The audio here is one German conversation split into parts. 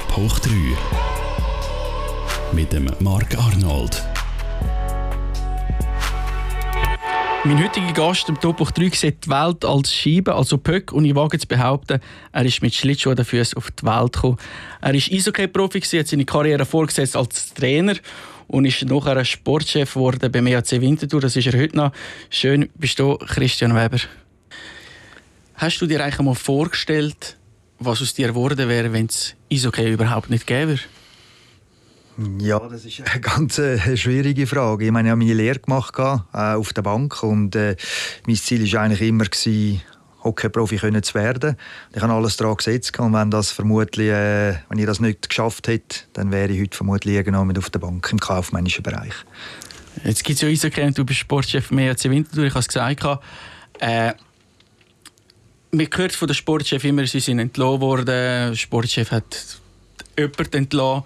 Top hoch 3 mit dem Marc Arnold. Mein heutiger Gast im Top hoch 3 sieht die Welt als Scheibe, also Pöck, und ich wage zu behaupten, er ist mit Schlittschuhen Füßen auf die Welt gekommen. Er ist Eishockey-Profi, hat seine Karriere vorgesetzt als Trainer und ist nachher Sportchef geworden beim EAC Winterthur. Das ist er heute noch. Schön bist du, Christian Weber. Hast du dir eigentlich einmal vorgestellt, was aus dir geworden wäre, wenn es Eishockey überhaupt nicht gäbe? Ja, das ist eine ganz äh, schwierige Frage. Ich meine, ich habe meine Lehre gemacht äh, auf der Bank und äh, mein Ziel war eigentlich immer, gewesen, Hockeyprofi zu werden. Ich habe alles daran gesetzt und wenn, das vermutlich, äh, wenn ich das nicht geschafft hätte, dann wäre ich heute vermutlich irgendwann auf der Bank im kaufmännischen Bereich. Jetzt gibt es ja Eishockey du bist Sportchef mehr als Winterthur. Ich habe es gesagt. Äh, man hört von den Sportchef immer, sie sind entlassen worden. Der Sportchef hat jemanden entlassen.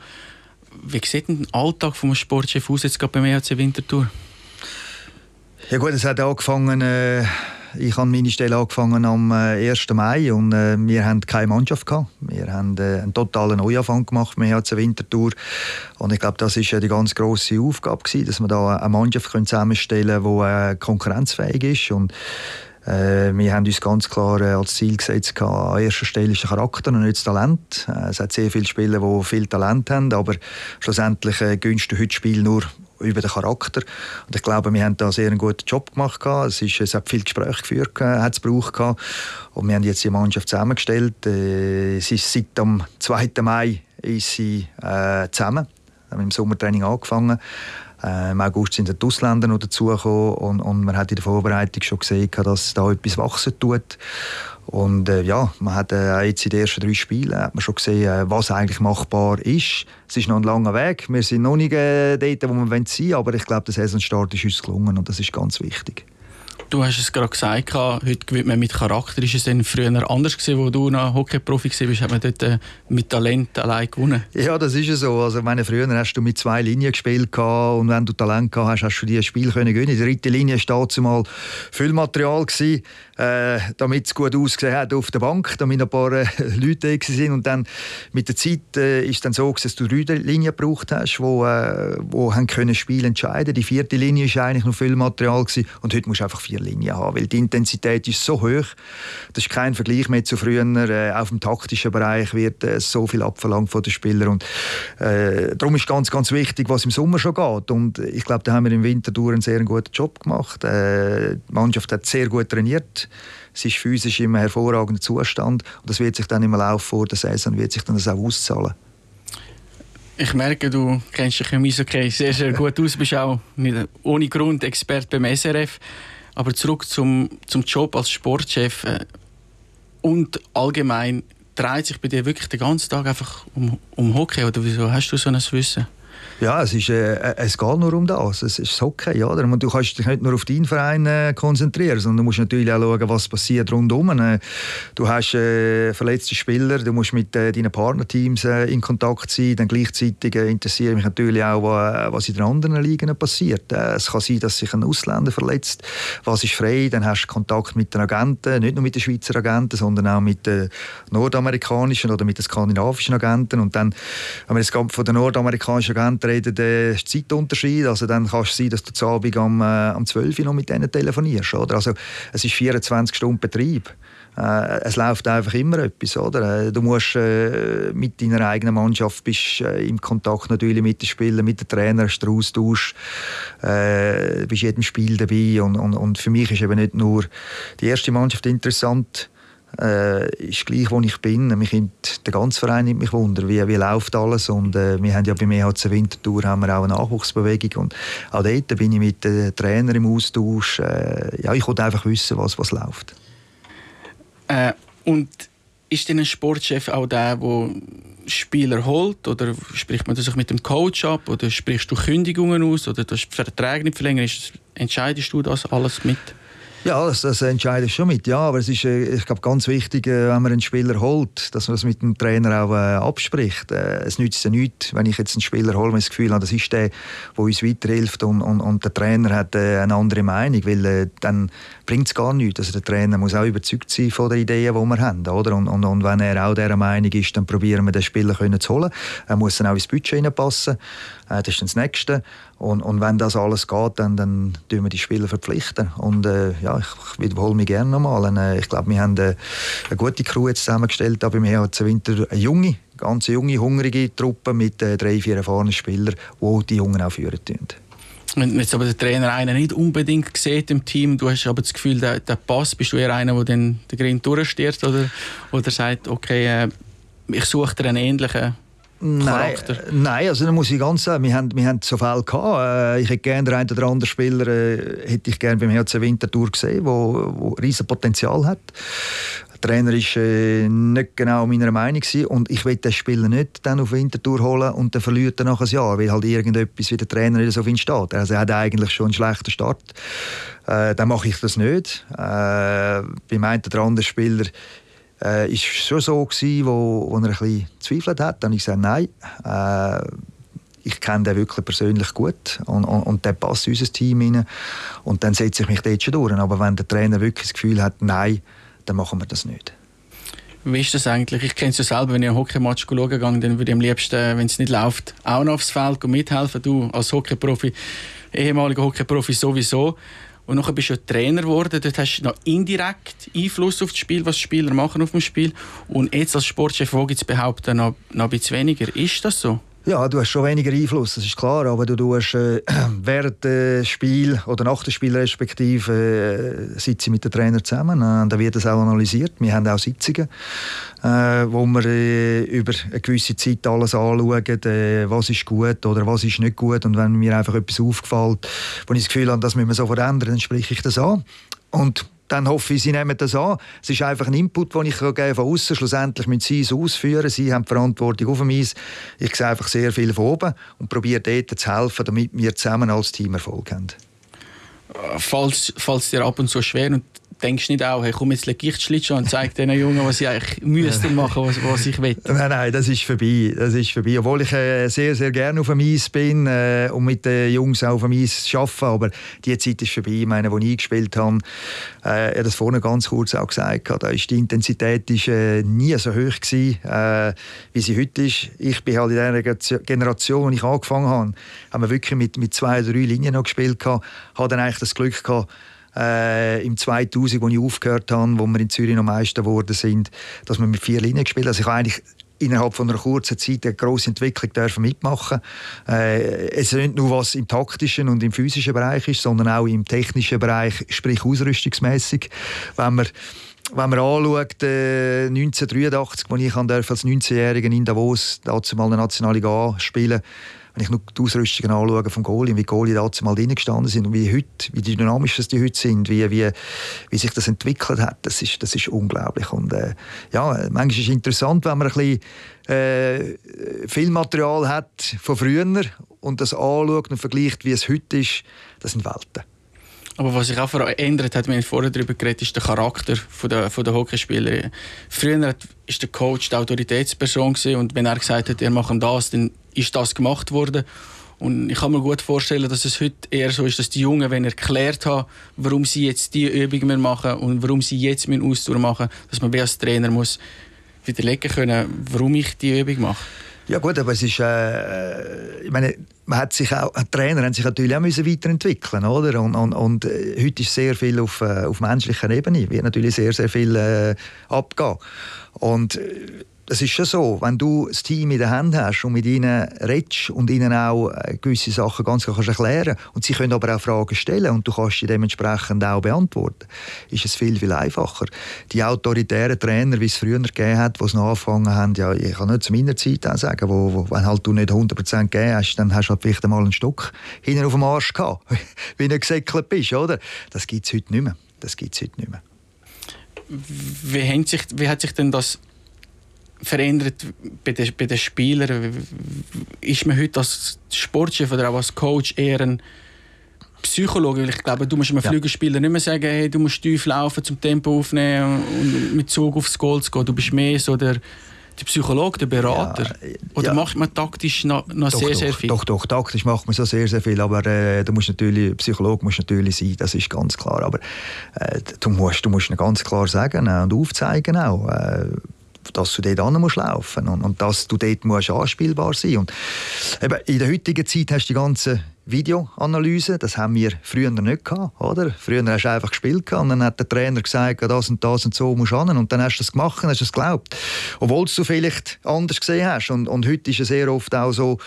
Wie sieht denn der Alltag des Sportchef aus, jetzt gerade beim EHC Winterthur? Ja gut, es hat angefangen... Äh ich habe meine Stelle angefangen am 1. Äh, Mai und äh, wir haben keine Mannschaft gehabt. Wir haben äh, einen totalen Neuanfang gemacht mit HC Winterthur und ich glaube, das ist äh, die ganz große Aufgabe gewesen, dass wir da eine Mannschaft zusammenstellen können, die äh, konkurrenzfähig ist und wir haben uns ganz klar äh, als Ziel gesetzt, an erster Stelle ist der Charakter und nicht das Talent. Äh, es hat sehr viele Spieler, die viel Talent haben, aber schlussendlich äh, gewinnst heute das Spiel nur über den Charakter. Und ich glaube, wir haben da sehr einen guten Job gemacht. Es, ist, es hat viel Gespräche geführt, hat es gebraucht. Und wir haben jetzt die Mannschaft zusammengestellt. Es ist seit dem 2. Mai ist sie äh, zusammen. Wir haben im Sommertraining angefangen. Äh, Im August sind die Ausländer noch dazugekommen und, und man hat in der Vorbereitung schon gesehen, dass da etwas wachsen tut. Und äh, ja, man hat äh, jetzt in den ersten drei Spielen hat man schon gesehen, äh, was eigentlich machbar ist. Es ist noch ein langer Weg. Wir sind noch nicht äh, dort, wo wir sein wollen, aber ich glaube, der Saisonstart ist uns gelungen und das ist ganz wichtig. Du hast es gerade gesagt, heute gewinnt man mit Charakter. Ist es denn früher anders gewesen, wo du noch Hockey-Profi warst? Hat man dort äh, mit Talent allein gewonnen? Ja, das ist so. Also, meine, früher hast du mit zwei Linien gespielt und wenn du Talent gehabt hast, hast du dieses Spiel können gewinnen. Die dritte Linie war zumal Füllmaterial gewesen, äh, damit es gut ausgesehen hat auf der Bank, damit ein paar äh, Leute da waren. Und dann mit der Zeit äh, ist dann so, dass du drei Linien gebraucht hast, wo, äh, wo haben können Spiel entscheiden. Die vierte Linie war eigentlich noch Füllmaterial gewesen, und heute musst du einfach vier Linie haben, weil die Intensität ist so hoch. Das ist kein Vergleich mehr zu früher. Äh, auf dem taktischen Bereich wird äh, so viel abverlangt von den Spielern und äh, darum ist ganz, ganz wichtig, was im Sommer schon geht. Und ich glaube, da haben wir im Winter einen sehr guten Job gemacht. Äh, die Mannschaft hat sehr gut trainiert. Sie ist physisch im hervorragenden Zustand und das wird sich dann im Laufe vor der Saison wird sich dann das auch auszahlen. Ich merke, du kennst dich im Eishockey sehr, sehr gut aus, bist auch ohne Grund Experte beim SRF. Aber zurück zum, zum Job als Sportchef äh, und allgemein dreht sich bei dir wirklich den ganzen Tag einfach um, um Hockey oder wieso hast du so ein Wissen? Ja, es, ist, äh, äh, es geht nur um das. Es ist okay. Oder? Du kannst dich nicht nur auf deinen Verein äh, konzentrieren, sondern du musst natürlich auch schauen, was passiert rundum. Äh, du hast äh, verletzte Spieler, du musst mit äh, deinen Partnerteams äh, in Kontakt sein. Dann gleichzeitig interessiert mich natürlich auch, was in den anderen Ligen passiert. es kann sein, dass sich ein Ausländer verletzt. Was ist frei? Dann hast du Kontakt mit den Agenten, nicht nur mit den Schweizer Agenten, sondern auch mit den nordamerikanischen oder mit den skandinavischen Agenten. Und dann, wenn wir jetzt von den nordamerikanischen Agenten reden, der Zeitunterschied. Also dann kann es sein, dass du zu Abend am, äh, am 12 Uhr noch mit denen telefonierst. Oder? Also es ist 24 Stunden Betrieb. Äh, es läuft einfach immer etwas. Oder? Äh, du musst äh, mit deiner eigenen Mannschaft bist äh, im Kontakt natürlich mit den Spielern, mit den Trainern, hast du Austausch, äh, bist jedem Spiel dabei. Und, und, und für mich ist eben nicht nur die erste Mannschaft interessant, äh, ist gleich, wo ich bin. Mich der ganze Verein nimmt mich wunder, wie, wie läuft alles. Und äh, wir haben ja bei EHC Winterthur haben wir auch eine Nachwuchsbewegung. Und auch dort bin ich mit den Trainern im Austausch. Äh, ja, ich wollte einfach wissen, was, was läuft. Äh, und ist denn ein Sportchef auch der, der Spieler holt? Oder spricht man sich mit dem Coach ab? Oder sprichst du Kündigungen aus? Oder du Verträge nicht verlängern? Entscheidest du das alles mit? Ja, das, das entscheidet schon mit. Ja, aber es ist, äh, ich glaube, ganz wichtig, äh, wenn man einen Spieler holt, dass man das mit dem Trainer auch äh, abspricht. Äh, es nützt ja nichts, wenn ich jetzt einen Spieler hole, und das Gefühl habe, das ist der, der uns weiterhilft und, und, und der Trainer hat äh, eine andere Meinung, weil äh, dann bringt es gar nichts. Also der Trainer muss auch überzeugt sein von der Ideen, die wir haben. Oder? Und, und, und wenn er auch dieser Meinung ist, dann probieren wir den Spieler können zu holen. Er muss dann auch ins Budget reinpassen. Das ist dann das Nächste. Und, und wenn das alles geht, dann, dann tun wir die Spieler verpflichten. Und äh, ja, ich, ich wiederhole mich gerne nochmal. Äh, ich glaube, wir haben eine, eine gute Crew jetzt zusammengestellt. Aber wir haben Winter eine junge, ganz junge, hungrige Truppe mit äh, drei, vier erfahrenen Spielern, die die Jungen auch führen tun. Wenn jetzt aber der Trainer einen nicht unbedingt sieht im Team, du hast aber das Gefühl, der, der Pass, bist du eher einer, der den, Grind durchsteht oder, oder sagt, okay, äh, ich suche dir einen ähnlichen? Nein, nein, also da muss ich ganz sagen, wir haben, wir haben so Fälle gehabt. Äh, ich hätte gerne den einen oder anderen Spieler äh, hätte ich gerne beim HC Winterthur gesehen, wo, wo riesen Potenzial hat. Der Trainer war äh, nicht genau meiner Meinung und ich will den Spieler nicht dann auf Winterthur holen und dann verliert er nach einem Jahr, weil halt irgendetwas wie der Trainer nicht auf ihn steht. Also er hat eigentlich schon einen schlechten Start. Äh, dann mache ich das nicht. Äh, beim einen oder anderen Spieler äh, ist schon so gewesen, wo, wo er ein bisschen zweifelt hat. Dann ich gesagt, nein, äh, ich kenne den wirklich persönlich gut und, und, und der passt unser Team rein. Und dann setze ich mich dort schon durch. Aber wenn der Trainer wirklich das Gefühl hat, nein, dann machen wir das nicht. Wie ist das eigentlich? Ich kenne es ja selber, wenn ich einen Hockeymatch schauen gehe, dann würde ich am liebsten, wenn es nicht läuft, auch noch aufs Feld mithelfen. Du als Hockeyprofi, ehemaliger Hockeyprofi sowieso. Und nachher bist du ja Trainer geworden. Dort hast du noch indirekt Einfluss auf das Spiel, was Spieler machen auf dem Spiel. Und jetzt als Sportchef wage ich zu behaupten, noch, noch ein bisschen weniger. Ist das so? Ja, du hast schon weniger Einfluss, das ist klar, aber du tust äh, während des Spiels oder nach dem Spiel respektive äh, sitze mit dem Trainer zusammen äh, dann wird das auch analysiert. Wir haben auch Sitzungen, äh, wo wir äh, über eine gewisse Zeit alles anschauen, äh, was ist gut oder was ist nicht gut und wenn mir einfach etwas aufgefällt, wo ich das Gefühl habe, das müssen wir so verändern, dann spreche ich das an. Und dann hoffe ich, Sie nehmen das an. Es ist einfach ein Input, den ich von außen Schlussendlich müssen Sie es ausführen. Sie haben die Verantwortung auf dem Eis. Ich sehe einfach sehr viel von oben und probiere dort zu helfen, damit wir zusammen als Team Erfolg haben. Falls, falls dir ab und zu schwer und denkst nicht auch, hey, komm, jetzt lege ich die und zeige den Jungen, was sie eigentlich müssten machen, was, was ich will. Nein, nein, das ist vorbei. Das ist vorbei. Obwohl ich äh, sehr, sehr gerne auf dem Eis bin äh, und mit den Jungs auch auf dem Eis arbeite, aber die Zeit ist vorbei. Ich meine, als ich gespielt habe, äh, ich habe das vorhin ganz kurz auch gesagt, da ist die Intensität ist, äh, nie so hoch gewesen, äh, wie sie heute ist. Ich bin halt in der Generation, als ich angefangen habe, haben wir wirklich mit, mit zwei, drei Linien noch gespielt. Ich hatte dann eigentlich das Glück gehabt, äh, im 2000, als ich aufgehört habe, wo wir in Zürich noch Meister geworden sind, dass wir mit vier Linien gespielt haben. Also ich habe eigentlich innerhalb von einer kurzen Zeit eine grosse Entwicklung dürfen mitmachen. Äh, es ist nicht nur was im taktischen und im physischen Bereich ist, sondern auch im technischen Bereich, sprich ausrüstungsmäßig. Wenn man wenn man anschaut, äh, 1983, als ich als 19-Jähriger in Davos dazu mal eine Nationalliga spielen wenn ich nur die Ausrüstungen anschaue vom Goalie, wie die Goalie da mal drin gestanden sind und wie heute, wie dynamisch die heute sind, wie, wie, wie sich das entwickelt hat, das ist, das ist unglaublich. Und äh, ja, manchmal ist es interessant, wenn man ein bisschen äh, viel Material hat von früher und das anschaut und vergleicht, wie es heute ist, das sind Welten. Aber was sich auch verändert hat, wir haben vorher darüber geredet, ist der Charakter der, von der Hockeyspieler. Früher war der Coach die Autoritätsperson und wenn er gesagt hat, er macht das, dann ist das gemacht worden. Und ich kann mir gut vorstellen, dass es heute eher so ist, dass die Jungen, wenn erklärt haben, warum sie jetzt die Übung machen und warum sie jetzt meinen Ausdauer machen, dass man als Trainer muss widerlegen können, warum ich die Übung mache. Ja gut, aber es ist, äh, ich meine, man hat sich auch, die Trainer haben sich natürlich auch müssen weiterentwickeln, oder? Und, und, und äh, heute ist sehr viel auf, äh, auf menschlicher Ebene, wird natürlich sehr, sehr viel äh, abgehen. Und äh, das ist schon so, wenn du das Team in der Hand hast und mit ihnen redest und ihnen auch äh, gewisse Sachen ganz klar erklären und sie können aber auch Fragen stellen und du kannst sie dementsprechend auch beantworten, ist es viel, viel einfacher. Die autoritären Trainer, wie es früher gegeben hat, die es noch angefangen haben, ja, ich kann nicht zu meiner Zeit auch sagen, wo, wo, wenn halt du nicht 100% gegeben hast, dann hast du halt vielleicht einmal einen Stock hinten auf dem Arsch gehabt, wie du gesäckelt bist, oder? Das gibt es heute nicht mehr. Das gibt's heute nicht mehr. Wie sich, wie hat sich denn das verändert bei den, bei den Spielern? Ist man heute als Sportchef oder auch als Coach eher ein Psychologe, weil ich glaube, du musst einem ja. Flügelspieler nicht mehr sagen, hey, du musst tief laufen, zum Tempo aufnehmen und mit Zug aufs Goal zu gehen. Du bist mehr so der der Psychologe, der Berater? Ja, Oder ja. macht man taktisch noch, noch doch, sehr, doch, sehr viel? Doch, doch, taktisch macht man so sehr, sehr viel. Aber äh, du musst natürlich, Psychologe musst natürlich sein, das ist ganz klar. Aber äh, du, musst, du musst ganz klar sagen äh, und aufzeigen auch. Dass du dort an musst laufen und, und dass du dort musst anspielbar sein und eben in der heutigen Zeit hast du die ganze Videoanalyse, das haben wir früher nicht gehabt, oder? Früher hast du einfach gespielt und dann hat der Trainer gesagt, das und das und so musst du an und dann hast du das gemacht und hast es geglaubt. Obwohl du vielleicht anders gesehen hast und, und heute ist es sehr oft auch so,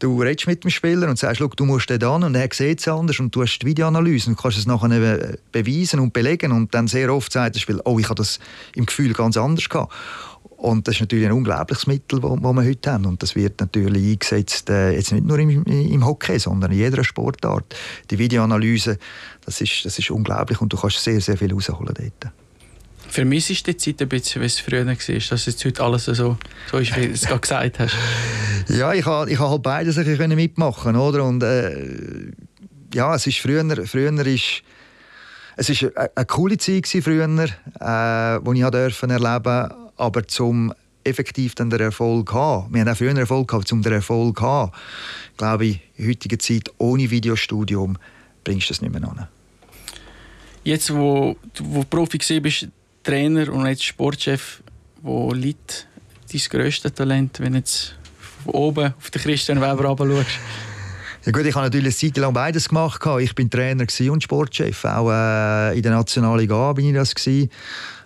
du redest mit dem Spieler und sagst, du musst den an und er sieht es anders und du hast die Videoanalyse und kannst es nachher beweisen und belegen und dann sehr oft sagt der Spieler, oh, ich habe das im Gefühl ganz anders gehabt. Und das ist natürlich ein unglaubliches Mittel, das wir heute haben. Und das wird natürlich eingesetzt, äh, jetzt nicht nur im, im, Hockey, sondern in jeder Sportart. Die Videoanalyse, das ist, das ist unglaublich und du kannst sehr, sehr viel rausholen dort. Vermisst du die Zeit ein bisschen, wie es früher war, dass jetzt heute alles so, so ist, wie du es gerade gesagt hast? Ja, ich habe ich ha halt beides ein bisschen mitmachen oder? Und äh, ja, es ist früher, früher ist es ist eine, eine coole Zeit früher, äh, die ich erleben durfte aber zum effektiv dann den Erfolg haben, wir haben auch früher Erfolg gehabt, um den Erfolg zu haben, glaube ich, in heutiger Zeit ohne Videostudium bringst du das nicht mehr an. Jetzt, wo du Profi bist, Trainer und jetzt Sportchef, wo liegt dein grösstes Talent, wenn du jetzt von oben auf den Christian Weber schaust? Ja gut, ich habe natürlich eine Zeit lang beides gemacht. Ich bin Trainer und Sportchef. Auch äh, in der Nationalliga bin ich das. Gewesen.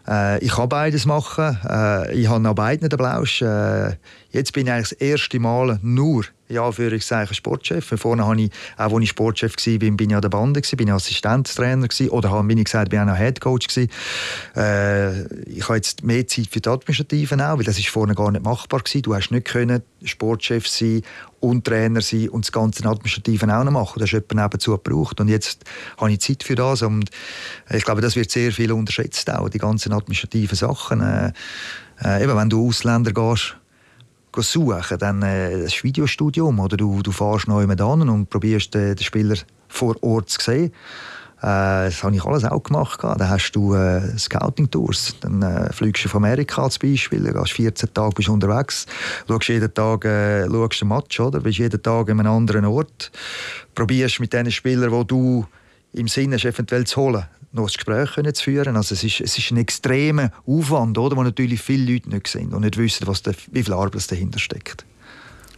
Äh, ich kann beides machen. Äh, ich habe noch beide den Blausch. Äh, jetzt bin ich eigentlich das erste Mal nur ja, für ich sage Sportchef. Vorne habe ich, auch als ich Sportchef war, bin, bin ich an der Bande, bin ich Assistenztrainer oder habe, wie ich gesagt bin ich auch Headcoach gewesen. Äh, ich habe jetzt mehr Zeit für die Administrativen auch, weil das ist vorne gar nicht machbar gewesen. Du hast nicht können Sportchef sein und Trainer sein und das ganze Administrativen auch noch machen. Das hast jemand nebenzu gebraucht und jetzt habe ich Zeit für das und ich glaube, das wird sehr viel unterschätzt auch, die ganzen administrativen Sachen. Äh, äh, eben, wenn du Ausländer gehst, suchen, dann äh, das Videostudium oder du, du fährst neu mit an und probierst den, den Spieler vor Ort zu sehen. Äh, das habe ich alles auch gemacht. Dann hast du äh, Scouting-Tours. Dann äh, fliegst du von Amerika zum Beispiel, dann gehst 14 Tage bist unterwegs, schaust jeden Tag äh, schaust ein Match, oder? bist jeden Tag an einem anderen Ort, probierst mit den Spielern, die du im Sinne hast, eventuell zu holen, noch ein Gespräch können zu führen. Also es ist, es ist ein extremer Aufwand, oder, wo natürlich viele Leute nicht sehen und nicht wissen, was der, wie viel Arbeit dahinter steckt.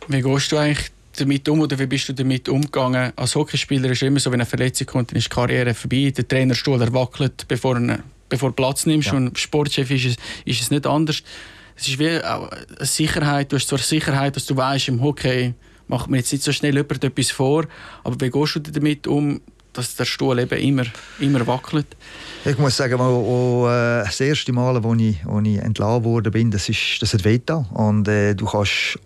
Wie gehst du eigentlich damit um oder wie bist du damit umgegangen? Als Hockeyspieler ist es immer so, wenn eine Verletzung kommt, dann ist die Karriere vorbei. Der Trainerstuhl erwackelt, bevor du bevor Platz nimmst. Ja. Und Sportchef ist es, ist es nicht anders. Es ist wie eine Sicherheit. Du hast zwar Sicherheit, dass du weißt, im Hockey macht mir jetzt nicht so schnell jemand etwas vor, aber wie gehst du damit um, dass der Stuhl eben immer, immer wackelt. Ich muss sagen, wo, äh, das erste Mal, als ich, wo ich entlassen wurde, das, ist, das hat wehgetan. Und äh, du kannst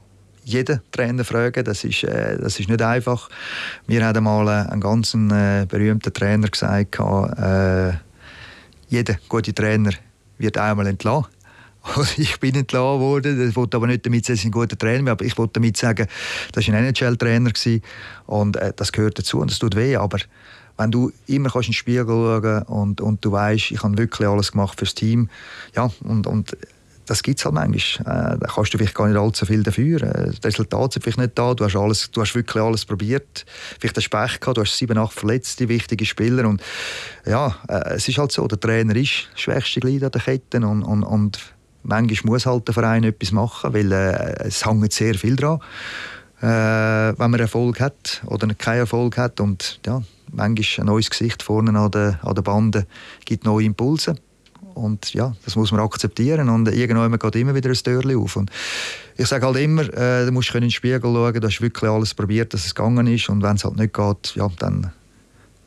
jeden Trainer fragen, das ist, äh, das ist nicht einfach. Wir hatten mal äh, einen ganz äh, berühmten Trainer gesagt, äh, jeder gute Trainer wird einmal entlassen. ich bin entlassen worden. Das wollte aber nicht damit sagen, dass ich ein guter Trainer bin, aber ich wollte damit sagen, das war ein NHL-Trainer und äh, das gehört dazu und es tut weh, aber wenn du immer kannst in den Spiegel schauen und, und du weißt, ich habe wirklich alles gemacht fürs Team, ja, und, und das gibt es halt manchmal. Äh, da kannst du vielleicht gar nicht allzu viel dafür. Äh, das Resultat ist vielleicht nicht da. Du hast, alles, du hast wirklich alles probiert. Vielleicht hast du Pech gehabt. Du hast sieben, acht verletzte, wichtige Spieler. Und ja, äh, es ist halt so, der Trainer ist das schwächste Glied an der Kette. Und, und, und manchmal muss halt der Verein etwas machen, weil äh, es hängt sehr viel dran, äh, wenn man Erfolg hat oder keinen Erfolg hat. Und ja, manchmal ein neues Gesicht vorne an der, an der Bande gibt neue Impulse. Und ja, das muss man akzeptieren. Und irgendwann geht immer wieder ein Türchen auf. Und ich sage halt immer, äh, du musst in den Spiegel schauen, du hast wirklich alles probiert, dass es gegangen ist. Und wenn es halt nicht geht, ja, dann,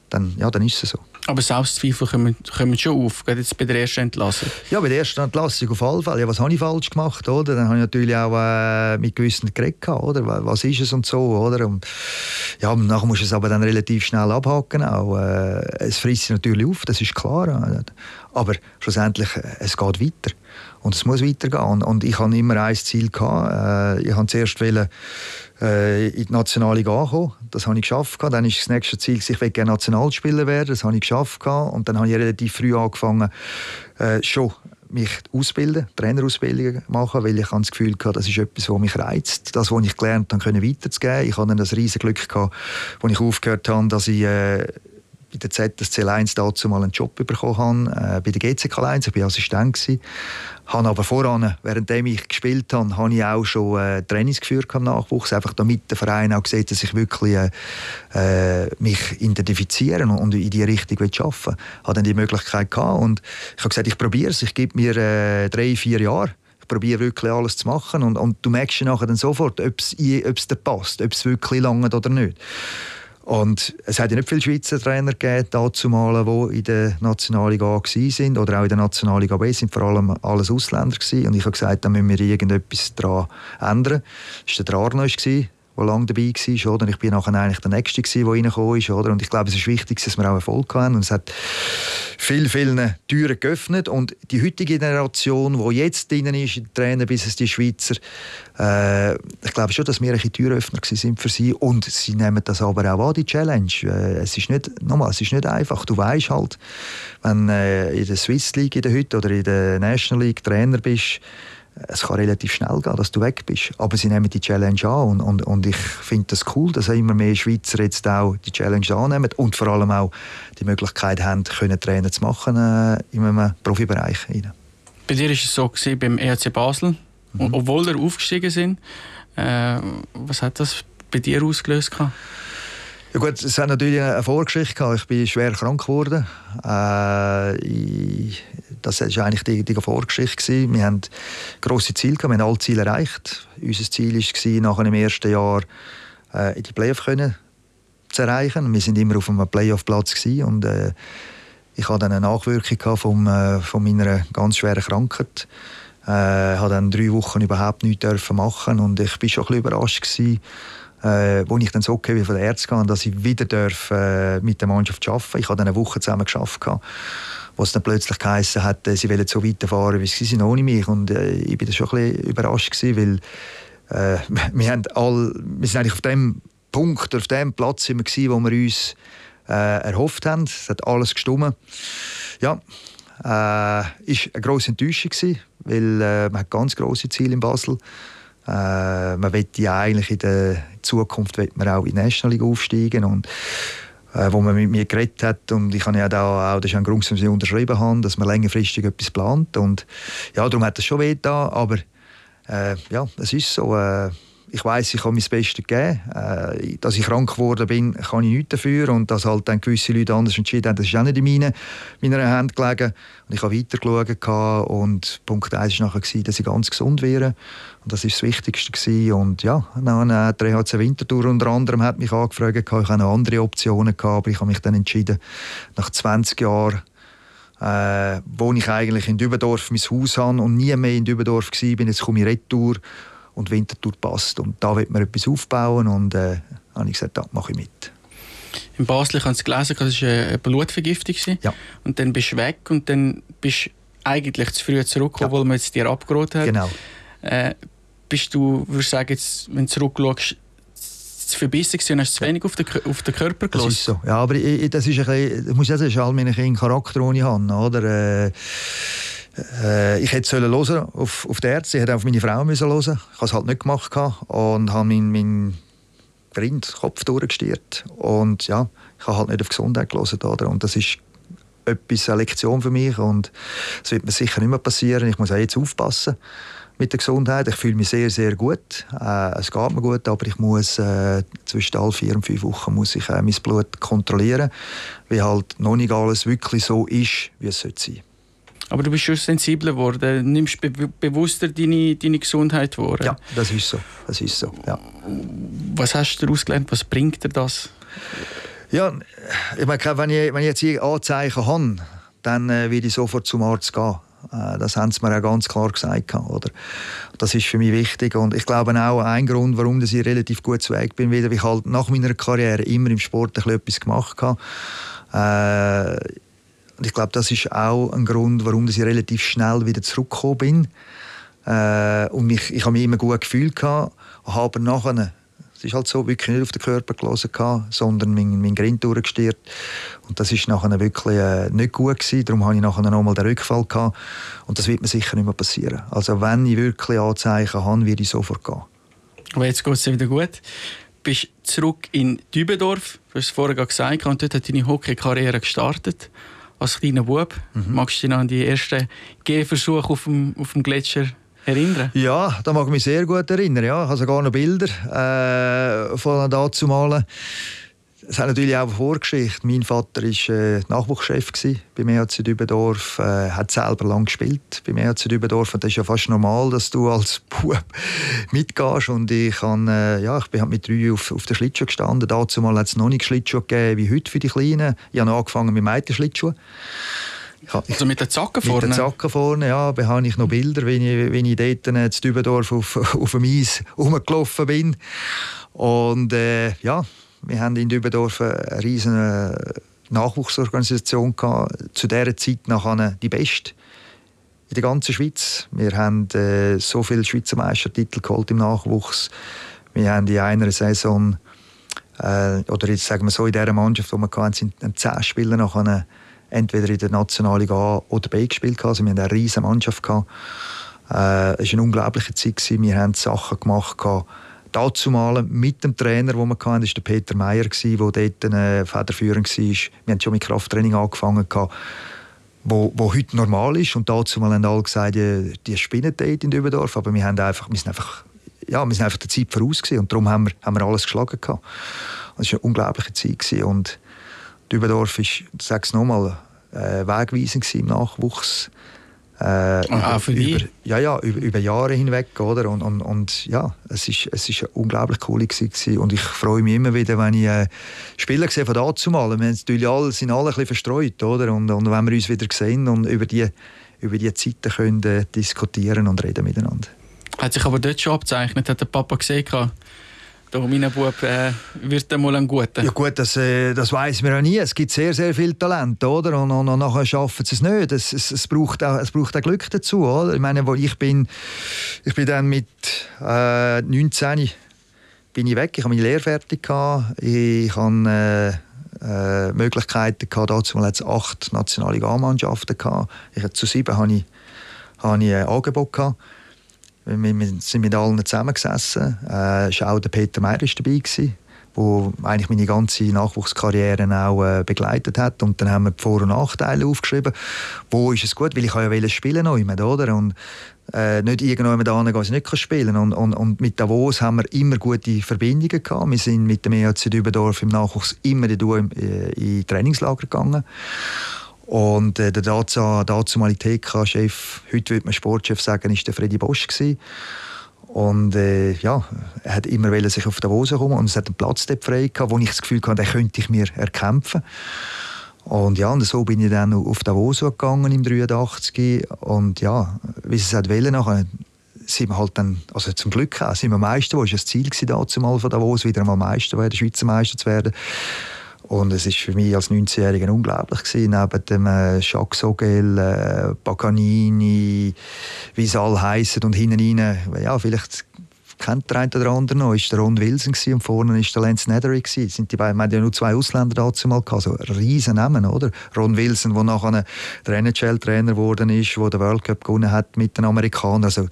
dann, ja, dann ist es so. Aber Selbstzweifel kommen, kommen schon auf, gerade jetzt bei der ersten Entlassung. Ja, bei der ersten Entlassung auf alle Fälle. Ja, was habe ich falsch gemacht? Oder? Dann habe ich natürlich auch äh, mit gewissen geredet, oder? Was ist es und so, oder? Und, ja, nachher musst du es aber dann relativ schnell abhaken. Auch. Äh, es frisst sich natürlich auf, das ist klar. Aber schlussendlich, äh, es geht weiter. Und es muss weitergehen. Und, und ich hatte immer ein Ziel. Gehabt. Äh, ich wollte zuerst wollen, äh, in die Nationalliga ankommen. Das habe ich geschafft. Dann ist das nächste Ziel, ich will gerne Nationalspieler werden. Das habe ich geschafft. Und dann habe ich relativ früh angefangen, äh, schon mich ausbilden, Trainerausbildungen machen, weil ich das Gefühl hatte, das ist etwas, was mich reizt, das, was ich gelernt habe, weiterzugeben. Ich hatte dann das riesige Glück als ich aufgehört habe, dass ich äh, bei der ZSC 1 dazu mal einen Job bekommen habe, äh, bei der GCK 1, ich war Assistent gewesen. Habe aber voran, währenddem ich gespielt habe, habe ich auch schon äh, Trainings geführt im Nachwuchs, einfach damit der Verein auch sieht, dass ich wirklich äh, äh mich identifizieren und in die Richtung arbeiten will. Ich hatte dann die Möglichkeit gehabt und ich habe gesagt, ich probiere es, ich gebe mir äh, drei, vier Jahre ich probiere wirklich alles zu machen und, und du merkst dann sofort, ob es dir passt, ob es wirklich lange oder nicht. Und es hat ja nicht viele Schweizer Trainer gegeben, die in der Nationalliga A waren oder auch in der Nationalliga B sind vor allem alles Ausländer gewesen. Und ich habe gesagt, da müssen wir irgendetwas daran ändern. Das war der Arno, der lange dabei war. Oder? Ich bin nachher eigentlich der Nächste, der reingekommen ist. Oder? Und ich glaube, es ist wichtig, dass wir auch Erfolg haben. Und es hat viel, viele Türen geöffnet. Und die heutige Generation, die jetzt drin ist, die Trainer bis es die Schweizer, äh, ich glaube schon, dass wir ein Türöffner sind für sie. Und sie nehmen das aber auch an, die Challenge. Äh, es ist nicht, nochmal, es ist nicht einfach. Du weißt halt, wenn äh, in der Swiss League in der Hütte oder in der National League Trainer bist, es kann relativ schnell gehen, dass du weg bist. Aber sie nehmen die Challenge an und, und, und ich finde das cool, dass immer mehr Schweizer jetzt auch die Challenge annehmen und vor allem auch die Möglichkeit haben, können Trainer zu machen äh, in einem Profibereich. Bei dir war es so gewesen, beim ERC Basel, mhm. obwohl wir aufgestiegen sind. Äh, was hat das bei dir ausgelöst? Gehabt? Ja gut, es hat natürlich eine Vorgeschichte gehabt. Ich bin schwer krank geworden. Äh, ich, das war eigentlich die, die Vorgeschichte. Wir haben grosse Ziele gehabt, wir haben alle Ziele erreicht. Unser Ziel war, nach dem ersten Jahr äh, in die Playoff können zu erreichen. Wir sind immer auf einem Playoff-Platz und äh, ich hatte dann eine Nachwirkung von, äh, von meiner ganz schweren Krankheit. Ich äh, habe dann drei Wochen überhaupt nichts machen und ich war schon ein überrascht gewesen, äh, wo ich dann so okay von der Ärzte gehe, dass ich wieder darf, äh, mit der Mannschaft arbeiten darf. Ich habe dann eine Woche zusammen geschafft, wo es dann plötzlich geheißen hat, äh, sie wollen so weiterfahren, wie sie sind ohne mich. Und äh, ich bin da schon ein bisschen überrascht gewesen, weil äh, wir, haben all, wir sind eigentlich auf dem Punkt, auf dem Platz immer gewesen, wo wir uns äh, erhofft haben. Es hat alles gestummen. Ja, äh, ist eine grosse Enttäuschung gewesen, weil äh, man hat ganz grosse Ziele in Basel. Äh, man will ja eigentlich in der Zukunft man auch in die National League aufsteigen und äh, wo man mit mir geredet hat. Und ich habe ja da auch, das ist ein Grund, dass ich unterschrieben habe, dass man längerfristig etwas plant. Und ja, darum hat es schon weh da, aber äh, ja, es ist so, äh, ich weiß, ich habe mein Bestes gegeben. Äh, dass ich krank geworden bin, kann ich nichts dafür. Und dass halt dann gewisse Leute anders entschieden haben, das ist auch nicht in meiner, meiner Hand gelegen. Und ich habe weitergeschaut und Punkt 1 war nachher, dass ich ganz gesund wäre. Und das war das Wichtigste. Gewesen. Und ja, dann hat der EHC unter anderem hat mich angefragt, ich hatte noch andere Optionen, gehabt, aber ich habe mich dann entschieden, nach 20 Jahren äh, wo ich eigentlich in Dübendorf mein Haus habe und nie mehr in Dübendorf war, jetzt komme ich retour und Winterthur passt. Und da wird man etwas aufbauen und äh, habe ich gesagt, da mache ich mit. In Basel, ich habe es gelesen, das war eine Blutvergiftung. Ja. Und dann bist du weg und dann bist du eigentlich zu früh zurückgekommen, ja. weil man jetzt dir abgeraten hat. Genau. Äh, bist du, würde sagen, jetzt, wenn du zurückschaust, zu verbissen und hast zu wenig auf den, auf den Körper gelassen? Das ist so. Ja, aber ich, das ist ein bisschen, ich muss sagen, das ist all meine Charakter, den ich habe. Oder? Äh, äh, ich hätte sollen hören auf, auf die Ärzte, ich hätte auf meine Frau müssen hören. Ich habe es halt nicht gemacht und habe meinen mein Freund Kopf durchgestiert. Und ja, ich habe halt nicht auf Gesundheit gelesen. Und das ist etwas, eine Lektion für mich und das wird mir sicher nicht mehr passieren. Ich muss auch jetzt aufpassen mit der Gesundheit. Ich fühle mich sehr, sehr gut. Äh, es geht mir gut, aber ich muss äh, zwischen alle vier und fünf Wochen muss ich äh, mein Blut kontrollieren, weil halt noch nicht alles wirklich so ist, wie es sein sollte. Aber du bist schon sensibler geworden, nimmst be bewusster deine, deine Gesundheit wahr. Ja, das ist so. Das ist so ja. Was hast du daraus gelernt? Was bringt dir das? Ja, ich meine, wenn ich, wenn ich jetzt hier Anzeichen habe, dann äh, werde ich sofort zum Arzt gehen. Äh, das haben sie mir auch ganz klar gesagt. Oder? Das ist für mich wichtig. Und ich glaube auch ein Grund, warum ich relativ gut zu Weg bin, weil ich halt nach meiner Karriere immer im Sport ein etwas gemacht habe. Äh, und ich glaube, das ist auch ein Grund, warum ich relativ schnell wieder zurückgekommen bin. Äh, und mich, ich habe mich immer gut gefühlt gehabt, habe nachher Es ist halt so, wirklich nicht auf den Körper gelesen, sondern mein, mein Grind durchgestiert. Und das ist nachher wirklich äh, nicht gut gewesen. Darum habe ich nachher nochmal den Rückfall gehabt. Und das wird mir sicher nicht mehr passieren. Also wenn ich wirklich Anzeichen habe, werde ich sofort gehen. Aber jetzt geht es wieder gut. Du bist zurück in Dübendorf. Du hast es vorher gesagt, und dort hat deine Hockey-Karriere gestartet. Als kleiner Bub. Mhm. Magst du dich noch an die ersten Gehversuche auf dem, auf dem Gletscher erinnern? Ja, da mag ich mich sehr gut erinnern. Ja. Ich habe sogar noch Bilder äh, von dazu malen. Es hat natürlich auch eine Vorgeschichte. Mein Vater war äh, Nachwuchschef beim EHC Dübendorf, äh, hat selber lang gespielt beim EHC Dübendorf und das ist ja fast normal, dass du als Bub mitgehst und ich, kann, äh, ja, ich bin halt mit drei auf, auf der Schlittschuh gestanden. Dazu mal hat es noch nicht Schlittschuhe gegeben wie heute für die Kleinen. Ich habe angefangen mit Meitenschlittschuhen. Also mit den Zacken vorne? Mit den Zacken vorne, ja. Da habe ich noch Bilder, wie ich, wie ich dort in Dübendorf auf, auf dem Eis rumgelaufen bin. Und äh, ja, wir haben in Dübendorf eine riesige Nachwuchsorganisation gehabt. Zu dieser Zeit nachher die beste in der ganzen Schweiz. Wir haben äh, so viele Schweizer Meistertitel geholt im Nachwuchs. Wir haben in einer Saison äh, oder jetzt sagen wir so in dieser Mannschaft, wo wir hatten, sind zehn Spieler nachher entweder in der Nationalen A oder B gespielt. Also wir hatten eine riesige Mannschaft gehabt. Äh, es war eine unglaubliche Zeit. Wir haben Sachen gemacht. Gehabt, dazu mal mit dem Trainer, den wir hatten, war der Peter Meyer, der dort äh, federführend war. Wir haben schon mit Krafttraining angefangen, wo, wo heute normal ist. Und dazu mal haben alle gesagt, die, die spinnen dort in Dübendorf. Aber wir, haben einfach, wir, sind einfach, ja, wir sind einfach der Zeit voraus gewesen. Und darum haben wir, haben wir alles geschlagen. Gehabt. Das war eine unglaubliche Zeit. Gewesen. Und Dübendorf war, ich sage es nochmal, äh, wegweisend im Nachwuchs. Äh, über, für über, ja, ja, über, über, Jahre hinweg, oder? Und, und, und ja, es ist, es ist unglaublich coole gewesen. und ich freue mich immer wieder, wenn ich äh, Spieler sehe von dazu mal. Wir natürlich alle, sind alle ein bisschen verstreut, oder? Und, und wenn wir uns wieder sehen und über die, über die Zeiten können äh, diskutieren und reden miteinander. Hat sich aber dort schon abzeichnet, hat der Papa gesehen, da mein Bub äh, wird einmal ein guter. Ja gut, das, äh, das weiß man ja nie. Es gibt sehr, sehr viel Talent, oder? Und, und, und nachher schaffen sie es nicht. Es, es, es, braucht auch, es braucht auch Glück dazu, oder? Ich meine, wo ich bin, ich bin dann mit äh, 19 bin ich weg. Ich habe meine Lehre fertig gehabt. Ich hatte äh, äh, Möglichkeiten gehabt. Dazu mal acht nationale A-Mannschaften gehabt. Ich zu sieben habe ich, habe ich ein Angebot gehabt. Wir, sind mit allen zusammengesessen. Äh, auch der Peter Meyer war dabei, wo eigentlich meine ganze Nachwuchskarriere auch äh, begleitet hat. Und dann haben wir die Vor- und Nachteile aufgeschrieben. Wo ist es gut? Weil ich ja spielen immer, oder? Und äh, nicht irgendjemand anderen gehen, nicht spielen und, und, und mit Davos haben wir immer gute Verbindungen gehabt. Wir sind mit dem EHC Dübendorf im Nachwuchs immer in, äh, in Trainingslager gegangen. Und äh, der dazumalige TK-Chef, heute würde man Sportchef sagen, ist der Freddy Bosch gewesen. Und äh, ja, er hat immer sich auf Davos kommen und es hat einen Platz dort frei gehabt, wo ich das Gefühl hatte, den könnte ich mir erkämpfen. Und ja, und so bin ich dann auf Davos gegangen im 83 und ja, wie sie es hat wollen, nachher sind wir halt dann, also zum Glück auch, sind wir Meister, das war das Ziel dazu mal von Davos, wieder einmal Meister werden, Schweizer Meister zu werden. Und es ist für mich als 19-Jähriger unglaublich gewesen, neben dem äh, Jacques Sogel, äh, Paganini, wie sie alle heißen und hinten rein, ja, vielleicht kennt der eine oder andere noch, ist der Ron Wilson gewesen, und vorne ist der Lance Nethery gewesen. Sind die beiden, wir hatten ja nur zwei Ausländer dazu mal gehabt, riesen Namen, oder? Ron Wilson, der nachher der NHL-Trainer geworden ist, der den World Cup gewonnen hat mit den Amerikanern. Also,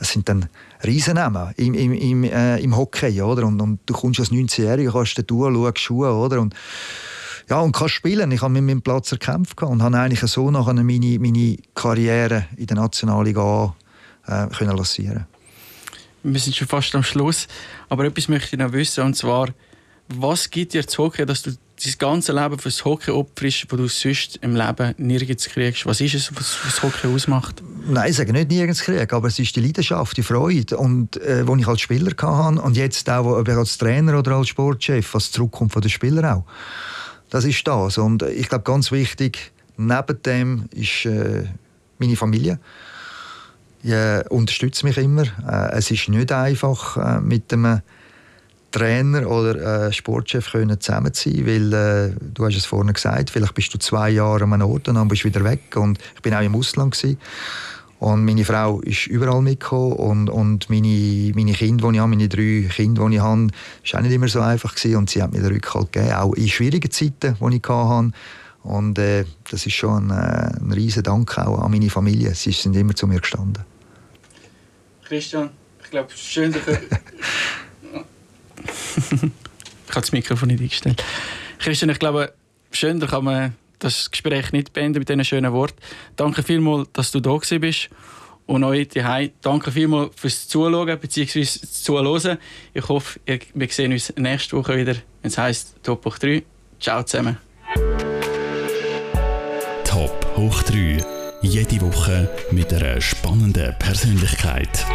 es sind dann Riesennamen im, im, im, äh, im Hockey, oder? Und, und du kommst als 19-Jähriger, kannst du schaust Schuhe, oder? Und, ja, und kannst spielen. Ich habe mit meinem Platz erkämpft und habe eigentlich so nachher meine, meine Karriere in der Nationalliga äh, können lancieren wir sind schon fast am Schluss. Aber etwas möchte ich noch wissen, und zwar, was gibt dir das Hockey, dass du dein ganze Leben fürs Hockey opferst, wo du sonst im Leben nirgends kriegst? Was ist es, was das Hockey ausmacht? Nein, ich sage nicht nirgends kriegen, aber es ist die Leidenschaft, die Freude, und, äh, die ich als Spieler hatte und jetzt auch ob als Trainer oder als Sportchef, was zurückkommt von den Spielern auch. Das ist das. Und ich glaube, ganz wichtig, neben dem ist äh, meine Familie ja, unterstützt mich immer. Äh, es ist nicht einfach, äh, mit einem Trainer oder äh, Sportchef können zusammen zu sein, weil äh, du hast es vorhin gesagt, vielleicht bist du zwei Jahre an einem Ort und dann bist du wieder weg und ich bin auch im Ausland gewesen. Und meine Frau ist überall mitgekommen und, und meine, meine Kinder, die ich habe, meine drei Kinder, die ich habe, war auch nicht immer so einfach gewesen und sie hat mir den Rückhalt gegeben, auch in schwierigen Zeiten, die ich hatte. Und äh, das ist schon ein, äh, ein riesen Dank auch an meine Familie. Sie sind immer zu mir gestanden. Christian, ich glaube, schön, dass ich habe das Mikrofon nicht eingestellt. Christian, ich glaube, schön, da kann man das Gespräch nicht beenden mit diesen schönen Worten. Danke vielmals, dass du da bist. Und euch daheim, danke vielmals fürs Zuschauen bzw. Zuhören. Ich hoffe, wir sehen uns nächste Woche wieder, wenn es heisst Top hoch 3. Ciao zusammen. Top hoch 3. Jede Woche mit einer spannenden Persönlichkeit.